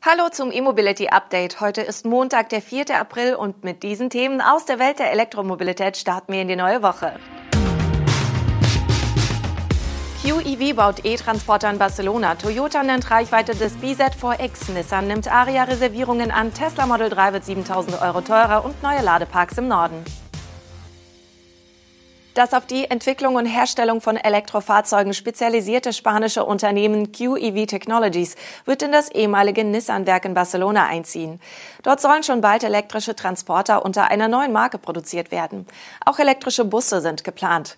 Hallo zum E-Mobility Update. Heute ist Montag, der 4. April und mit diesen Themen aus der Welt der Elektromobilität starten wir in die neue Woche. QEV baut E-Transporter in Barcelona. Toyota nennt Reichweite des BZ4X. Nissan nimmt Aria-Reservierungen an. Tesla Model 3 wird 7000 Euro teurer und neue Ladeparks im Norden. Das auf die Entwicklung und Herstellung von Elektrofahrzeugen spezialisierte spanische Unternehmen QEV Technologies wird in das ehemalige Nissan-Werk in Barcelona einziehen. Dort sollen schon bald elektrische Transporter unter einer neuen Marke produziert werden. Auch elektrische Busse sind geplant.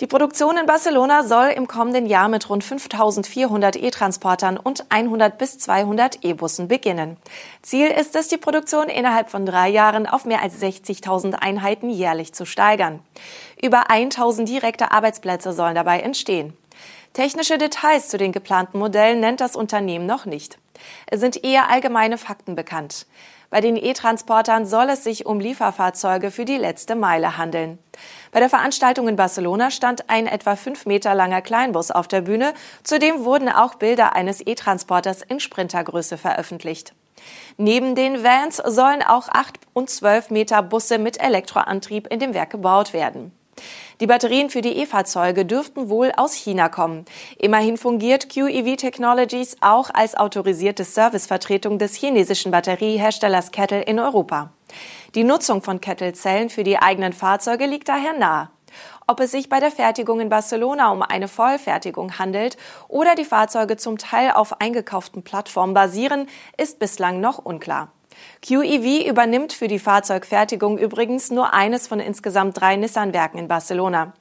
Die Produktion in Barcelona soll im kommenden Jahr mit rund 5400 E-Transportern und 100 bis 200 E-Bussen beginnen. Ziel ist es, die Produktion innerhalb von drei Jahren auf mehr als 60.000 Einheiten jährlich zu steigern. Über 1000 direkte Arbeitsplätze sollen dabei entstehen. Technische Details zu den geplanten Modellen nennt das Unternehmen noch nicht. Es sind eher allgemeine Fakten bekannt. Bei den E-Transportern soll es sich um Lieferfahrzeuge für die letzte Meile handeln. Bei der Veranstaltung in Barcelona stand ein etwa fünf Meter langer Kleinbus auf der Bühne. Zudem wurden auch Bilder eines E-Transporters in Sprintergröße veröffentlicht. Neben den Vans sollen auch acht und zwölf Meter Busse mit Elektroantrieb in dem Werk gebaut werden. Die Batterien für die E-Fahrzeuge dürften wohl aus China kommen. Immerhin fungiert QEV Technologies auch als autorisierte Servicevertretung des chinesischen Batterieherstellers Kettle in Europa. Die Nutzung von Kettle-Zellen für die eigenen Fahrzeuge liegt daher nahe. Ob es sich bei der Fertigung in Barcelona um eine Vollfertigung handelt oder die Fahrzeuge zum Teil auf eingekauften Plattformen basieren, ist bislang noch unklar. QEV übernimmt für die Fahrzeugfertigung übrigens nur eines von insgesamt drei Nissan-Werken in Barcelona.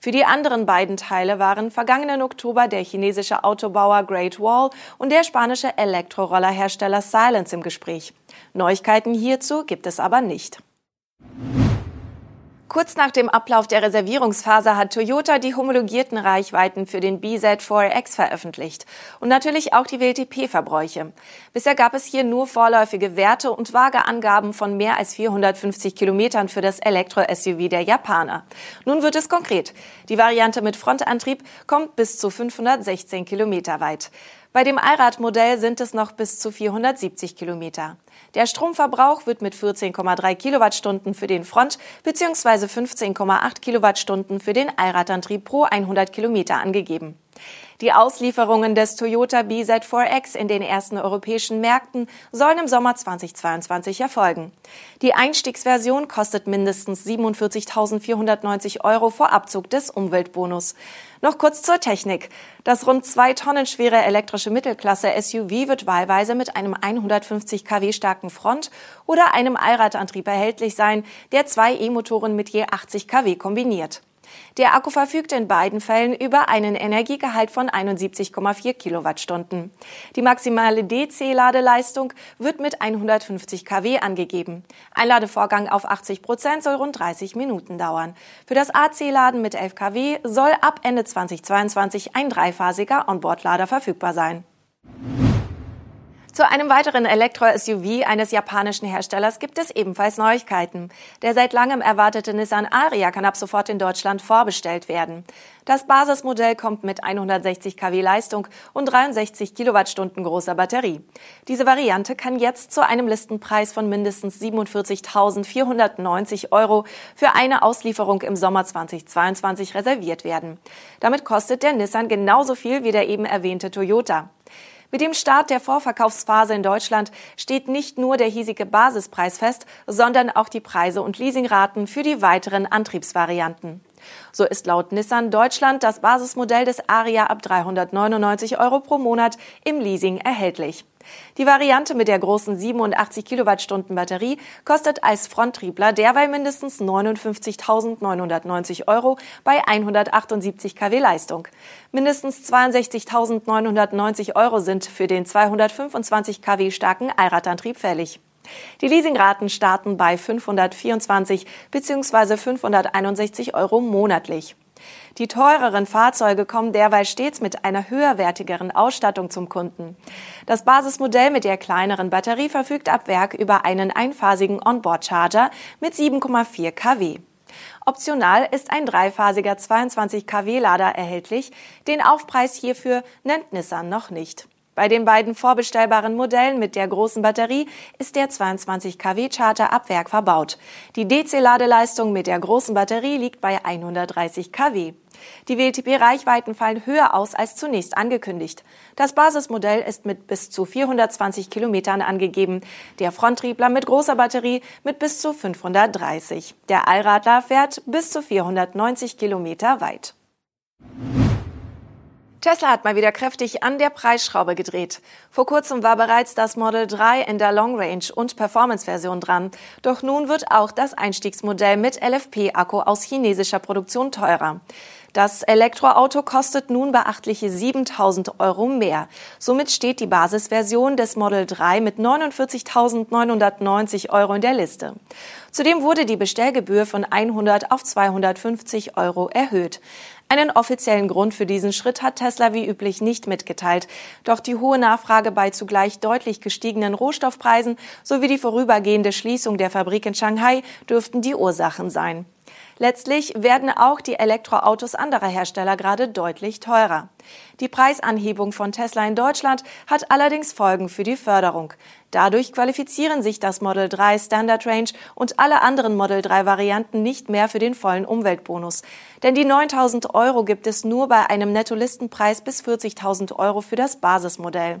Für die anderen beiden Teile waren vergangenen Oktober der chinesische Autobauer Great Wall und der spanische Elektrorollerhersteller Silence im Gespräch. Neuigkeiten hierzu gibt es aber nicht. Kurz nach dem Ablauf der Reservierungsphase hat Toyota die homologierten Reichweiten für den BZ4X veröffentlicht und natürlich auch die WLTP-Verbräuche. Bisher gab es hier nur vorläufige Werte und vage Angaben von mehr als 450 Kilometern für das Elektro-SUV der Japaner. Nun wird es konkret. Die Variante mit Frontantrieb kommt bis zu 516 Kilometer weit. Bei dem Allradmodell sind es noch bis zu 470 Kilometer. Der Stromverbrauch wird mit 14,3 Kilowattstunden für den Front- bzw. 15,8 Kilowattstunden für den Allradantrieb pro 100 Kilometer angegeben. Die Auslieferungen des Toyota BZ4X in den ersten europäischen Märkten sollen im Sommer 2022 erfolgen. Die Einstiegsversion kostet mindestens 47.490 Euro vor Abzug des Umweltbonus. Noch kurz zur Technik. Das rund zwei Tonnen schwere elektrische Mittelklasse SUV wird wahlweise mit einem 150 kW starken Front- oder einem Allradantrieb erhältlich sein, der zwei E-Motoren mit je 80 kW kombiniert. Der Akku verfügt in beiden Fällen über einen Energiegehalt von 71,4 Kilowattstunden. Die maximale DC-Ladeleistung wird mit 150 kW angegeben. Ein Ladevorgang auf 80 Prozent soll rund 30 Minuten dauern. Für das AC-Laden mit 11 kW soll ab Ende 2022 ein dreiphasiger Onboard-Lader verfügbar sein. Zu einem weiteren Elektro-SUV eines japanischen Herstellers gibt es ebenfalls Neuigkeiten. Der seit langem erwartete Nissan Aria kann ab sofort in Deutschland vorbestellt werden. Das Basismodell kommt mit 160 kW Leistung und 63 Kilowattstunden großer Batterie. Diese Variante kann jetzt zu einem Listenpreis von mindestens 47.490 Euro für eine Auslieferung im Sommer 2022 reserviert werden. Damit kostet der Nissan genauso viel wie der eben erwähnte Toyota. Mit dem Start der Vorverkaufsphase in Deutschland steht nicht nur der hiesige Basispreis fest, sondern auch die Preise und Leasingraten für die weiteren Antriebsvarianten. So ist laut Nissan Deutschland das Basismodell des Aria ab 399 Euro pro Monat im Leasing erhältlich. Die Variante mit der großen 87 Kilowattstunden Batterie kostet als Fronttriebler derweil mindestens 59.990 Euro bei 178 kW Leistung. Mindestens 62.990 Euro sind für den 225 kW starken Allradantrieb fällig. Die Leasingraten starten bei 524 bzw. 561 Euro monatlich. Die teureren Fahrzeuge kommen derweil stets mit einer höherwertigeren Ausstattung zum Kunden. Das Basismodell mit der kleineren Batterie verfügt ab Werk über einen einphasigen Onboard-Charger mit 7,4 kW. Optional ist ein dreiphasiger 22 kW Lader erhältlich. Den Aufpreis hierfür nennt Nissan noch nicht. Bei den beiden vorbestellbaren Modellen mit der großen Batterie ist der 22 kW Charter ab Werk verbaut. Die DC-Ladeleistung mit der großen Batterie liegt bei 130 kW. Die WLTP-Reichweiten fallen höher aus als zunächst angekündigt. Das Basismodell ist mit bis zu 420 Kilometern angegeben, der Fronttriebler mit großer Batterie mit bis zu 530. Der Allradler fährt bis zu 490 Kilometer weit. Tesla hat mal wieder kräftig an der Preisschraube gedreht. Vor kurzem war bereits das Model 3 in der Long Range und Performance Version dran. Doch nun wird auch das Einstiegsmodell mit LFP-Akku aus chinesischer Produktion teurer. Das Elektroauto kostet nun beachtliche 7000 Euro mehr. Somit steht die Basisversion des Model 3 mit 49.990 Euro in der Liste. Zudem wurde die Bestellgebühr von 100 auf 250 Euro erhöht. Einen offiziellen Grund für diesen Schritt hat Tesla wie üblich nicht mitgeteilt. Doch die hohe Nachfrage bei zugleich deutlich gestiegenen Rohstoffpreisen sowie die vorübergehende Schließung der Fabrik in Shanghai dürften die Ursachen sein. Letztlich werden auch die Elektroautos anderer Hersteller gerade deutlich teurer. Die Preisanhebung von Tesla in Deutschland hat allerdings Folgen für die Förderung. Dadurch qualifizieren sich das Model 3 Standard Range und alle anderen Model 3 Varianten nicht mehr für den vollen Umweltbonus. Denn die 9000 Euro gibt es nur bei einem Nettolistenpreis bis 40.000 Euro für das Basismodell.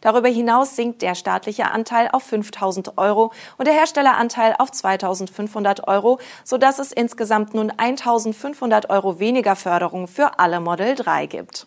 Darüber hinaus sinkt der staatliche Anteil auf 5000 Euro und der Herstelleranteil auf 2500 Euro, sodass es insgesamt nun 1500 Euro weniger Förderung für alle Model 3 gibt.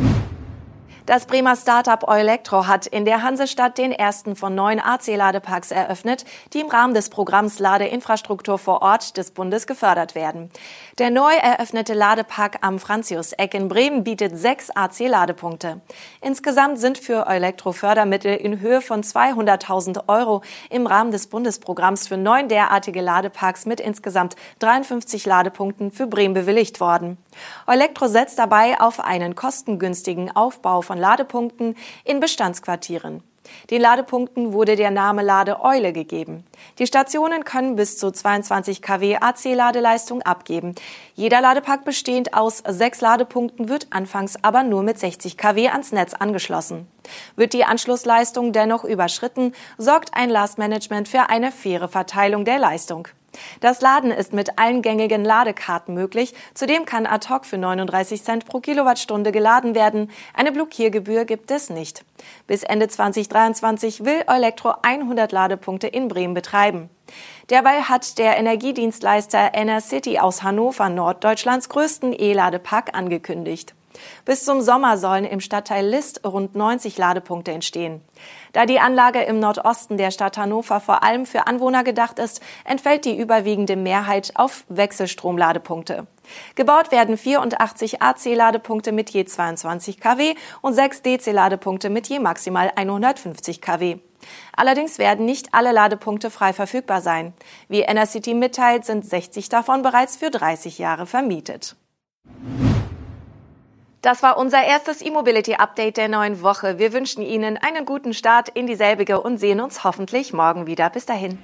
Das Bremer Startup Eulektro hat in der Hansestadt den ersten von neun AC-Ladeparks eröffnet, die im Rahmen des Programms Ladeinfrastruktur vor Ort des Bundes gefördert werden. Der neu eröffnete Ladepark am Franzius-Eck in Bremen bietet sechs AC-Ladepunkte. Insgesamt sind für Eulektro Fördermittel in Höhe von 200.000 Euro im Rahmen des Bundesprogramms für neun derartige Ladeparks mit insgesamt 53 Ladepunkten für Bremen bewilligt worden. Eulektro setzt dabei auf einen kostengünstigen Aufbau von Ladepunkten in Bestandsquartieren. Den Ladepunkten wurde der Name Ladeeule gegeben. Die Stationen können bis zu 22 kW AC-Ladeleistung abgeben. Jeder Ladepark bestehend aus sechs Ladepunkten wird anfangs aber nur mit 60 kW ans Netz angeschlossen. Wird die Anschlussleistung dennoch überschritten, sorgt ein Last Management für eine faire Verteilung der Leistung. Das Laden ist mit allen gängigen Ladekarten möglich. Zudem kann ad hoc für 39 Cent pro Kilowattstunde geladen werden. Eine Blockiergebühr gibt es nicht. Bis Ende 2023 will Elektro 100 Ladepunkte in Bremen betreiben. Derweil hat der Energiedienstleister Enercity aus Hannover Norddeutschlands größten E-Ladepark angekündigt. Bis zum Sommer sollen im Stadtteil List rund 90 Ladepunkte entstehen. Da die Anlage im Nordosten der Stadt Hannover vor allem für Anwohner gedacht ist, entfällt die überwiegende Mehrheit auf Wechselstromladepunkte. Gebaut werden 84 AC-Ladepunkte mit je 22 kW und 6 DC-Ladepunkte mit je maximal 150 kW. Allerdings werden nicht alle Ladepunkte frei verfügbar sein. Wie Enercity mitteilt, sind 60 davon bereits für 30 Jahre vermietet. Das war unser erstes E-Mobility-Update der neuen Woche. Wir wünschen Ihnen einen guten Start in dieselbige und sehen uns hoffentlich morgen wieder. Bis dahin.